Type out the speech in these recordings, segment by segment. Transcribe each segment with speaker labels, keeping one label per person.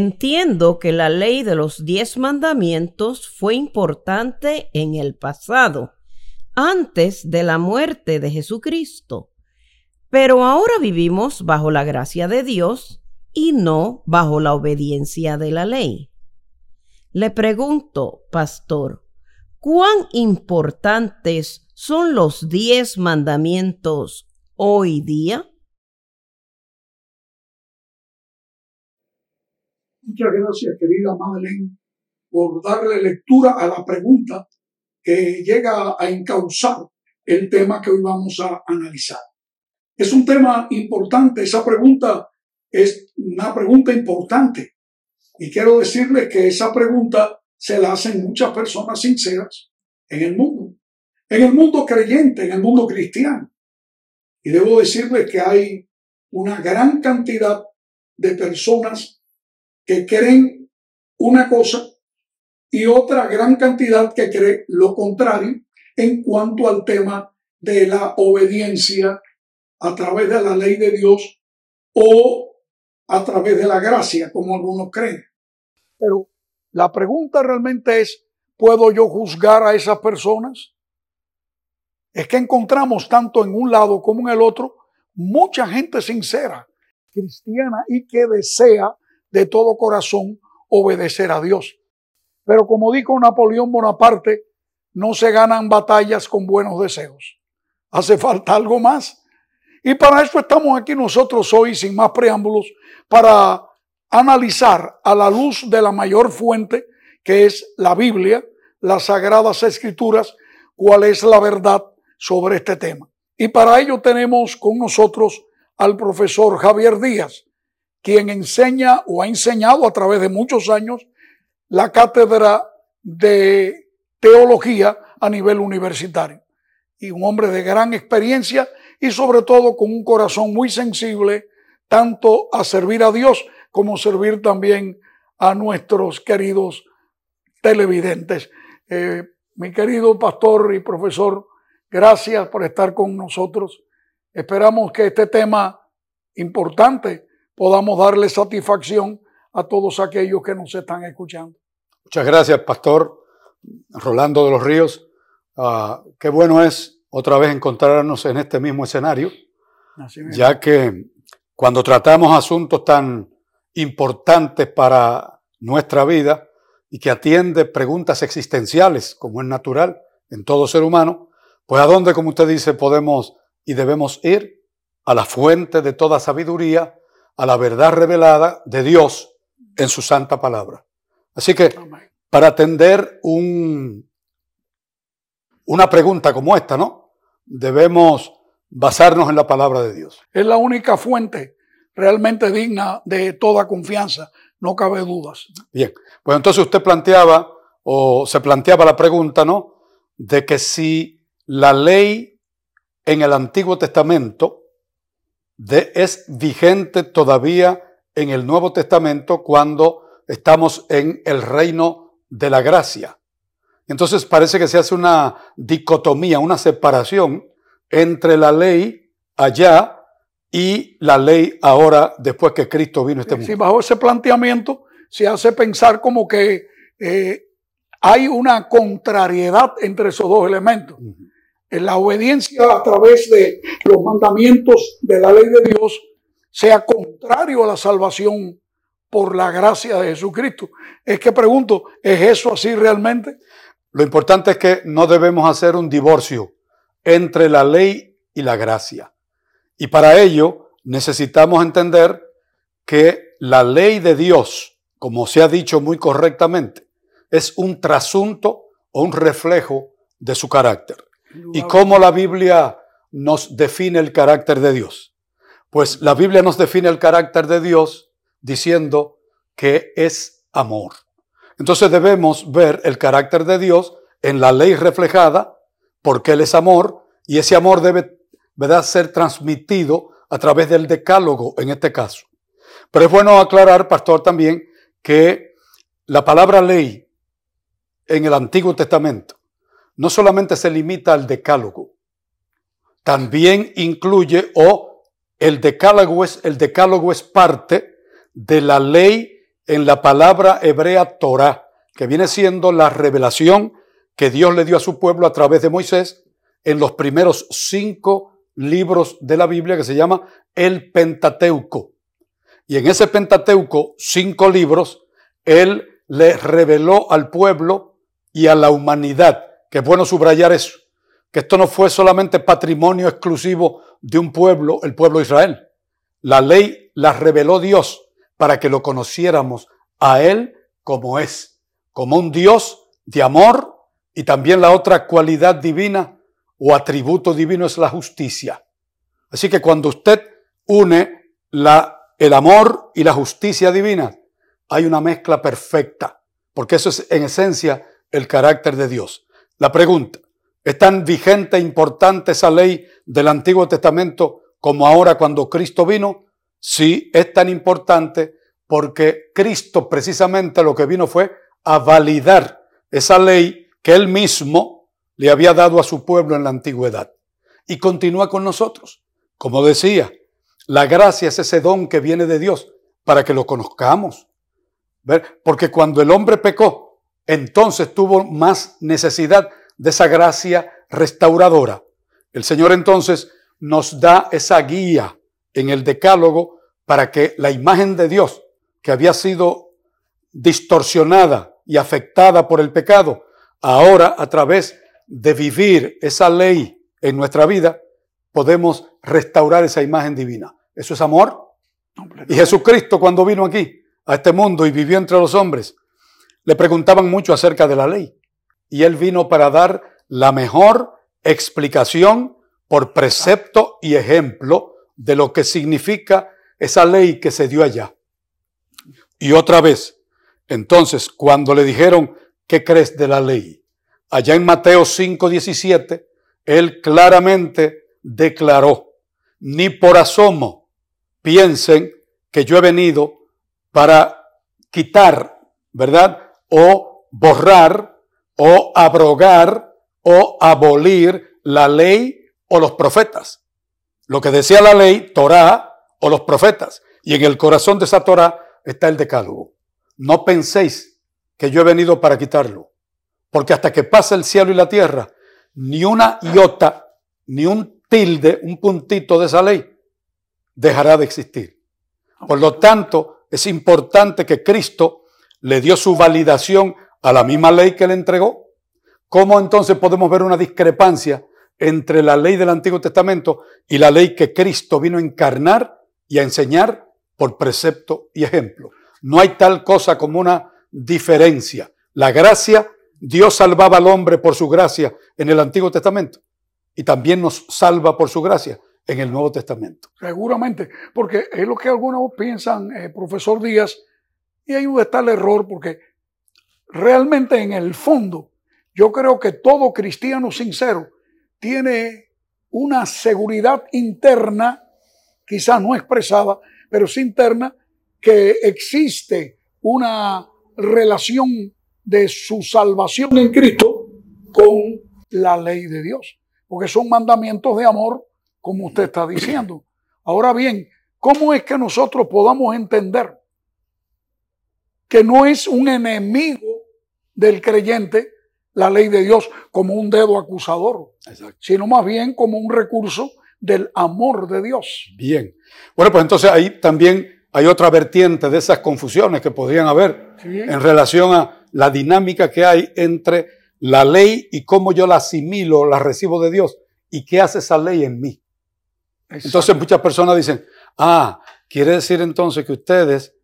Speaker 1: Entiendo que la ley de los diez mandamientos fue importante en el pasado, antes de la muerte de Jesucristo, pero ahora vivimos bajo la gracia de Dios y no bajo la obediencia de la ley. Le pregunto, pastor, ¿cuán importantes son los diez mandamientos hoy día?
Speaker 2: Muchas gracias, querida Madeleine, por darle lectura a la pregunta que llega a encauzar el tema que hoy vamos a analizar. Es un tema importante, esa pregunta es una pregunta importante. Y quiero decirle que esa pregunta se la hacen muchas personas sinceras en el mundo, en el mundo creyente, en el mundo cristiano. Y debo decirle que hay una gran cantidad de personas que creen una cosa y otra gran cantidad que cree lo contrario en cuanto al tema de la obediencia a través de la ley de Dios o a través de la gracia, como algunos creen. Pero la pregunta realmente es, ¿puedo yo juzgar a esas personas? Es que encontramos tanto en un lado como en el otro mucha gente sincera, cristiana y que desea de todo corazón obedecer a Dios. Pero como dijo Napoleón Bonaparte, no se ganan batallas con buenos deseos. Hace falta algo más. Y para eso estamos aquí nosotros hoy, sin más preámbulos, para analizar a la luz de la mayor fuente, que es la Biblia, las sagradas escrituras, cuál es la verdad sobre este tema. Y para ello tenemos con nosotros al profesor Javier Díaz, quien enseña o ha enseñado a través de muchos años la cátedra de teología a nivel universitario. Y un hombre de gran experiencia y sobre todo con un corazón muy sensible tanto a servir a Dios como servir también a nuestros queridos televidentes. Eh, mi querido pastor y profesor, gracias por estar con nosotros. Esperamos que este tema importante podamos darle satisfacción a todos aquellos que nos están escuchando.
Speaker 3: Muchas gracias, Pastor Rolando de los Ríos. Ah, qué bueno es otra vez encontrarnos en este mismo escenario, ya que cuando tratamos asuntos tan importantes para nuestra vida y que atiende preguntas existenciales, como es natural en todo ser humano, pues a dónde, como usted dice, podemos y debemos ir a la fuente de toda sabiduría, a la verdad revelada de Dios en su santa palabra. Así que para atender un, una pregunta como esta, ¿no? Debemos basarnos en la palabra de Dios.
Speaker 2: Es la única fuente realmente digna de toda confianza, no cabe dudas.
Speaker 3: Bien, pues entonces usted planteaba o se planteaba la pregunta, ¿no? De que si la ley en el Antiguo Testamento es vigente todavía en el Nuevo Testamento cuando estamos en el reino de la gracia. Entonces parece que se hace una dicotomía, una separación entre la ley allá y la ley ahora después que Cristo vino a este mundo.
Speaker 2: Sí, bajo ese planteamiento se hace pensar como que eh, hay una contrariedad entre esos dos elementos en la obediencia a través de los mandamientos de la ley de Dios sea contrario a la salvación por la gracia de Jesucristo. Es que pregunto, ¿es eso así realmente?
Speaker 3: Lo importante es que no debemos hacer un divorcio entre la ley y la gracia. Y para ello necesitamos entender que la ley de Dios, como se ha dicho muy correctamente, es un trasunto o un reflejo de su carácter. ¿Y cómo la Biblia nos define el carácter de Dios? Pues la Biblia nos define el carácter de Dios diciendo que es amor. Entonces debemos ver el carácter de Dios en la ley reflejada, porque Él es amor, y ese amor debe ¿verdad? ser transmitido a través del decálogo en este caso. Pero es bueno aclarar, pastor, también que la palabra ley en el Antiguo Testamento no solamente se limita al decálogo, también incluye o el decálogo es, el decálogo es parte de la ley en la palabra hebrea Torah, que viene siendo la revelación que Dios le dio a su pueblo a través de Moisés en los primeros cinco libros de la Biblia que se llama el Pentateuco. Y en ese Pentateuco, cinco libros, Él le reveló al pueblo y a la humanidad, que es bueno subrayar eso, que esto no fue solamente patrimonio exclusivo de un pueblo, el pueblo de Israel. La ley la reveló Dios para que lo conociéramos a Él como es, como un Dios de amor y también la otra cualidad divina o atributo divino es la justicia. Así que cuando usted une la, el amor y la justicia divina, hay una mezcla perfecta, porque eso es en esencia el carácter de Dios. La pregunta, ¿es tan vigente e importante esa ley del Antiguo Testamento como ahora cuando Cristo vino? Sí, es tan importante porque Cristo precisamente lo que vino fue a validar esa ley que él mismo le había dado a su pueblo en la antigüedad. Y continúa con nosotros. Como decía, la gracia es ese don que viene de Dios para que lo conozcamos. Porque cuando el hombre pecó, entonces tuvo más necesidad de esa gracia restauradora. El Señor entonces nos da esa guía en el decálogo para que la imagen de Dios, que había sido distorsionada y afectada por el pecado, ahora a través de vivir esa ley en nuestra vida, podemos restaurar esa imagen divina. Eso es amor. Y Jesucristo cuando vino aquí, a este mundo y vivió entre los hombres, le preguntaban mucho acerca de la ley. Y él vino para dar la mejor explicación por precepto y ejemplo de lo que significa esa ley que se dio allá. Y otra vez, entonces, cuando le dijeron, ¿qué crees de la ley? Allá en Mateo 5:17, él claramente declaró, ni por asomo piensen que yo he venido para quitar, ¿verdad? O borrar, o abrogar, o abolir la ley o los profetas. Lo que decía la ley, Torah o los profetas. Y en el corazón de esa Torah está el decálogo. No penséis que yo he venido para quitarlo. Porque hasta que pase el cielo y la tierra, ni una iota, ni un tilde, un puntito de esa ley, dejará de existir. Por lo tanto, es importante que Cristo le dio su validación a la misma ley que le entregó. ¿Cómo entonces podemos ver una discrepancia entre la ley del Antiguo Testamento y la ley que Cristo vino a encarnar y a enseñar por precepto y ejemplo? No hay tal cosa como una diferencia. La gracia, Dios salvaba al hombre por su gracia en el Antiguo Testamento y también nos salva por su gracia en el Nuevo Testamento.
Speaker 2: Seguramente, porque es lo que algunos piensan, eh, profesor Díaz, y ahí está el error, porque realmente en el fondo yo creo que todo cristiano sincero tiene una seguridad interna, quizás no expresada, pero sí interna, que existe una relación de su salvación en Cristo con la ley de Dios, porque son mandamientos de amor, como usted está diciendo. Ahora bien, ¿cómo es que nosotros podamos entender que no es un enemigo del creyente la ley de Dios como un dedo acusador, sino más bien como un recurso del amor de Dios?
Speaker 3: Bien. Bueno, pues entonces ahí también hay otra vertiente de esas confusiones que podrían haber en relación a la dinámica que hay entre la ley y cómo yo la asimilo, la recibo de Dios y qué hace esa ley en mí. Entonces muchas personas dicen, ah, quiere decir entonces que ustedes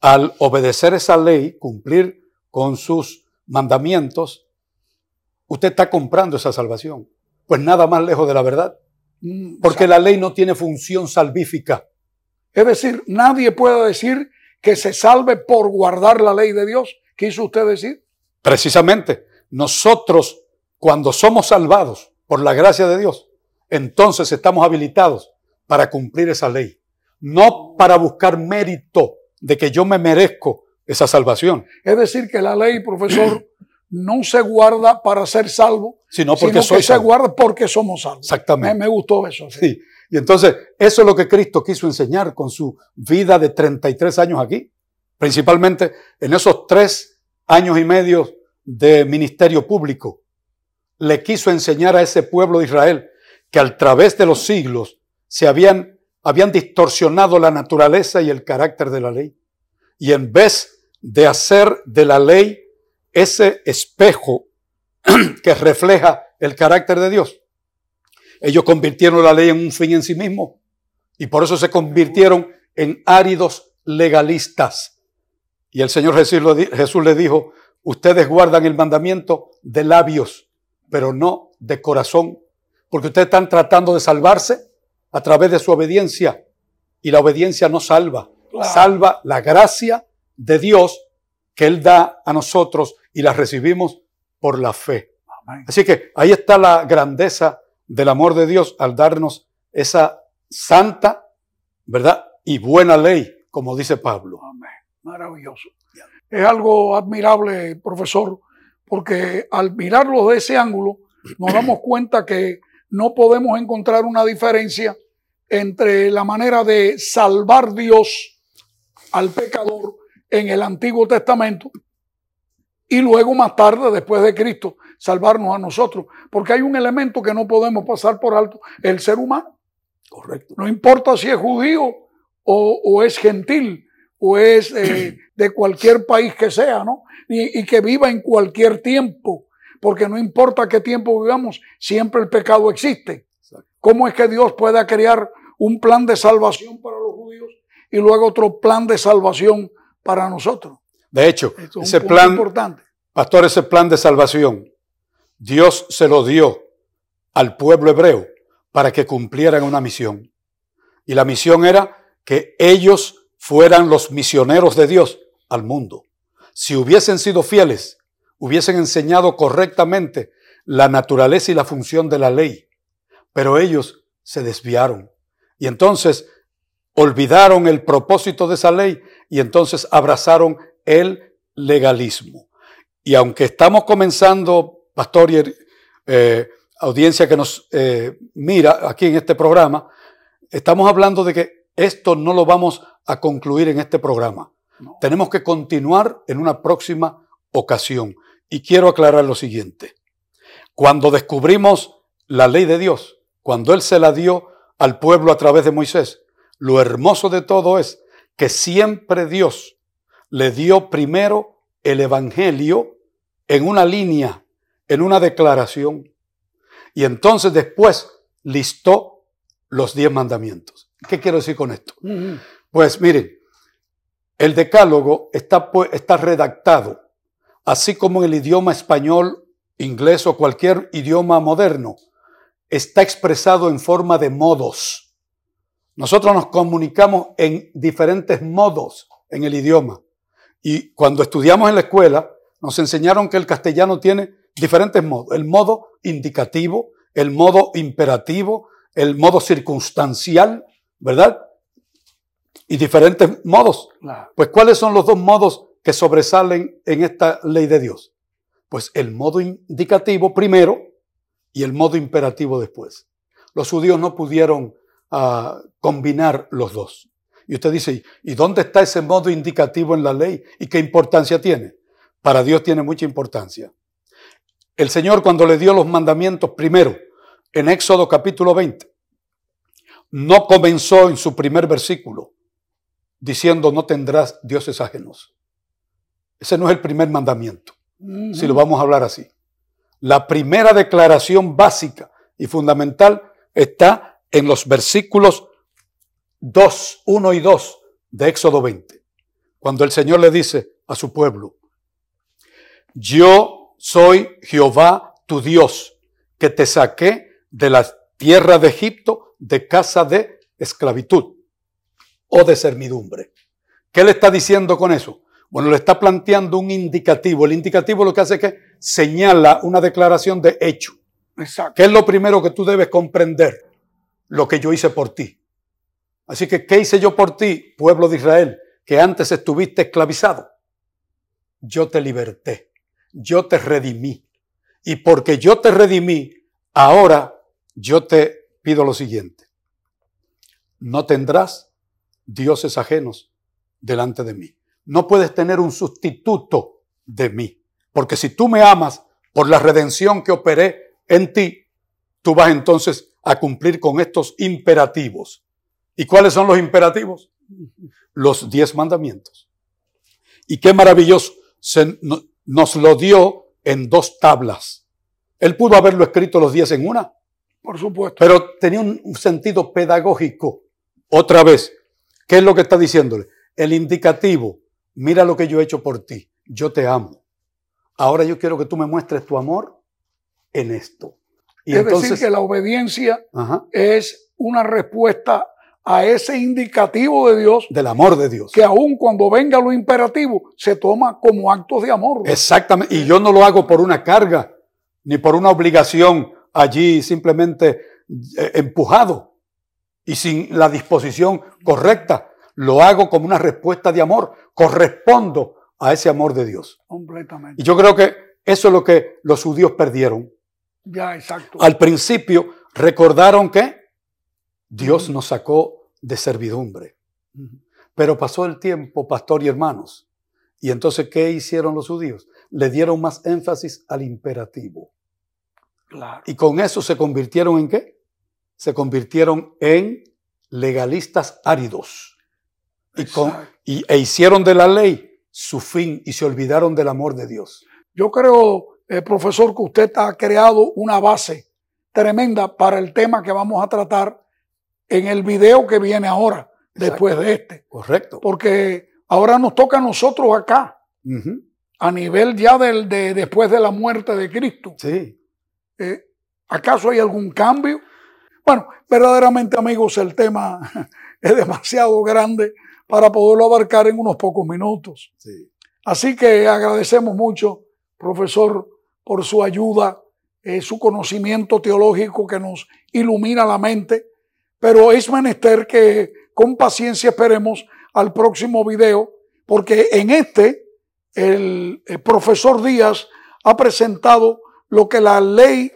Speaker 3: al obedecer esa ley, cumplir con sus mandamientos, usted está comprando esa salvación. Pues nada más lejos de la verdad. Mm, Porque la ley no tiene función salvífica.
Speaker 2: Es decir, nadie puede decir que se salve por guardar la ley de Dios. ¿Qué hizo usted decir?
Speaker 3: Precisamente, nosotros cuando somos salvados por la gracia de Dios, entonces estamos habilitados para cumplir esa ley. No para buscar mérito de que yo me merezco esa salvación.
Speaker 2: Es decir, que la ley, profesor, no se guarda para ser salvo,
Speaker 3: sino porque
Speaker 2: sino que se guarda porque somos salvos.
Speaker 3: Exactamente.
Speaker 2: Me, gustó eso.
Speaker 3: sí. Y entonces, eso es lo que Cristo quiso enseñar con su vida de 33 años aquí. principalmente en esos tres años y medio de ministerio público, le quiso enseñar a ese pueblo de Israel que a través de los siglos se habían, habían distorsionado la naturaleza y el carácter de la ley. Y en vez de hacer de la ley ese espejo que refleja el carácter de Dios, ellos convirtieron la ley en un fin en sí mismo. Y por eso se convirtieron en áridos legalistas. Y el Señor Jesús le dijo, ustedes guardan el mandamiento de labios, pero no de corazón, porque ustedes están tratando de salvarse a través de su obediencia. Y la obediencia no salva, salva la gracia de Dios que Él da a nosotros y la recibimos por la fe. Así que ahí está la grandeza del amor de Dios al darnos esa santa, ¿verdad? Y buena ley, como dice Pablo.
Speaker 2: Amén. Maravilloso. Es algo admirable, profesor, porque al mirarlo de ese ángulo nos damos cuenta que no podemos encontrar una diferencia entre la manera de salvar Dios al pecador en el Antiguo Testamento y luego más tarde, después de Cristo, salvarnos a nosotros. Porque hay un elemento que no podemos pasar por alto, el ser humano.
Speaker 3: Correcto.
Speaker 2: No importa si es judío o, es gentil o es eh, de cualquier país que sea, ¿no? Y, y, que viva en cualquier tiempo, porque no importa qué tiempo vivamos, siempre el pecado existe. ¿Cómo es que Dios pueda crear un plan de salvación para los judíos y luego otro plan de salvación para nosotros?
Speaker 3: De hecho, ese plan, importante. pastor, ese plan de salvación, Dios se lo dio al pueblo hebreo para que cumplieran una misión. Y la misión era que ellos fueran los misioneros de Dios al mundo. Si hubiesen sido fieles, hubiesen enseñado correctamente la naturaleza y la función de la ley, pero ellos se desviaron. Y entonces olvidaron el propósito de esa ley y entonces abrazaron el legalismo. Y aunque estamos comenzando, pastor y eh, audiencia que nos eh, mira aquí en este programa, estamos hablando de que esto no lo vamos a concluir en este programa. Tenemos que continuar en una próxima ocasión. Y quiero aclarar lo siguiente. Cuando descubrimos la ley de Dios, cuando Él se la dio al pueblo a través de Moisés, lo hermoso de todo es que siempre Dios le dio primero el Evangelio en una línea, en una declaración. Y entonces después listó los diez mandamientos. ¿Qué quiero decir con esto? Pues miren, el decálogo está, está redactado, así como en el idioma español, inglés o cualquier idioma moderno, está expresado en forma de modos. Nosotros nos comunicamos en diferentes modos en el idioma. Y cuando estudiamos en la escuela, nos enseñaron que el castellano tiene diferentes modos. El modo indicativo, el modo imperativo, el modo circunstancial, ¿verdad? Y diferentes modos. Pues ¿cuáles son los dos modos que sobresalen en esta ley de Dios? Pues el modo indicativo primero y el modo imperativo después. Los judíos no pudieron uh, combinar los dos. Y usted dice, ¿y dónde está ese modo indicativo en la ley? ¿Y qué importancia tiene? Para Dios tiene mucha importancia. El Señor cuando le dio los mandamientos primero, en Éxodo capítulo 20, no comenzó en su primer versículo diciendo no tendrás dioses ajenos. Ese no es el primer mandamiento, si lo vamos a hablar así. La primera declaración básica y fundamental está en los versículos 2, 1 y 2 de Éxodo 20, cuando el Señor le dice a su pueblo, yo soy Jehová tu Dios, que te saqué de la tierra de Egipto de casa de esclavitud o de servidumbre. ¿Qué le está diciendo con eso? Bueno, le está planteando un indicativo. El indicativo lo que hace es que señala una declaración de hecho. Exacto. ¿Qué es lo primero que tú debes comprender? Lo que yo hice por ti. Así que, ¿qué hice yo por ti, pueblo de Israel, que antes estuviste esclavizado? Yo te liberté, yo te redimí. Y porque yo te redimí, ahora yo te pido lo siguiente. No tendrás dioses ajenos delante de mí. No puedes tener un sustituto de mí. Porque si tú me amas por la redención que operé en ti, tú vas entonces a cumplir con estos imperativos. ¿Y cuáles son los imperativos? Los diez mandamientos. Y qué maravilloso, se, nos lo dio en dos tablas. Él pudo haberlo escrito los diez en una.
Speaker 2: Por supuesto.
Speaker 3: Pero tenía un sentido pedagógico. Otra vez, ¿qué es lo que está diciéndole? El indicativo, mira lo que yo he hecho por ti, yo te amo. Ahora yo quiero que tú me muestres tu amor en esto.
Speaker 2: Y es decir, que la obediencia es una respuesta a ese indicativo de Dios.
Speaker 3: Del amor de Dios.
Speaker 2: Que aun cuando venga lo imperativo, se toma como actos de amor.
Speaker 3: Exactamente. Y yo no lo hago por una carga, ni por una obligación allí simplemente eh, empujado y sin la disposición correcta. Lo hago como una respuesta de amor. Correspondo a ese amor de Dios.
Speaker 2: Completamente.
Speaker 3: Y yo creo que eso es lo que los judíos perdieron.
Speaker 2: Ya, exacto.
Speaker 3: Al principio recordaron que Dios nos sacó de servidumbre. Pero pasó el tiempo, pastor y hermanos. Y entonces, ¿qué hicieron los judíos? Le dieron más énfasis al imperativo.
Speaker 2: Claro.
Speaker 3: Y con eso se convirtieron en qué? Se convirtieron en legalistas áridos. Y, con, y, e hicieron de la ley su fin y se olvidaron del amor de Dios.
Speaker 2: Yo creo, eh, profesor, que usted ha creado una base tremenda para el tema que vamos a tratar en el video que viene ahora, después de este.
Speaker 3: Correcto.
Speaker 2: Porque ahora nos toca a nosotros acá, a nivel ya del, de después de la muerte de Cristo.
Speaker 3: Sí.
Speaker 2: Eh, ¿Acaso hay algún cambio? Bueno, verdaderamente amigos, el tema es demasiado grande para poderlo abarcar en unos pocos minutos.
Speaker 3: Sí.
Speaker 2: Así que agradecemos mucho, profesor, por su ayuda, eh, su conocimiento teológico que nos ilumina la mente pero es menester que con paciencia esperemos al próximo video, porque en este el, profesor Díaz ha presentado lo que la ley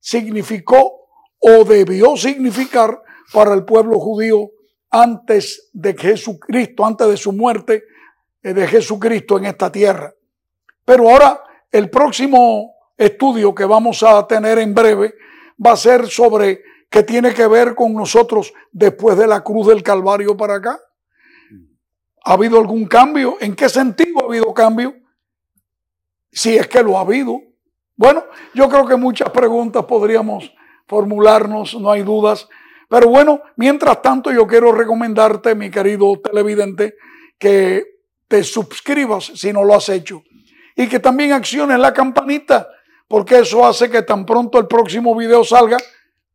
Speaker 2: significó o debió significar para el pueblo judío antes de Jesucristo, antes de su muerte eh, de Jesucristo en esta tierra. Pero ahora el próximo estudio que vamos a tener en breve va a ser sobre ¿Qué tiene que ver con nosotros después de la cruz del Calvario para acá? ¿Ha habido algún cambio? ¿En qué sentido ha habido cambio? Si es que lo ha habido. Bueno, yo creo que muchas preguntas podríamos formularnos, no hay dudas. Pero bueno, mientras tanto yo quiero recomendarte, mi querido televidente, que te suscribas si no lo has hecho y que también acciones la campanita, porque eso hace que tan pronto el próximo video salga,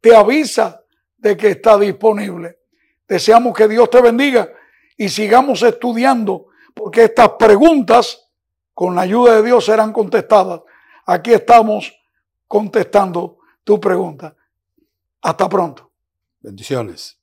Speaker 2: te avisa de que está disponible. Deseamos que Dios te bendiga y sigamos estudiando porque estas preguntas con la ayuda de Dios serán contestadas. Aquí estamos contestando tu pregunta. Hasta pronto.
Speaker 3: Bendiciones.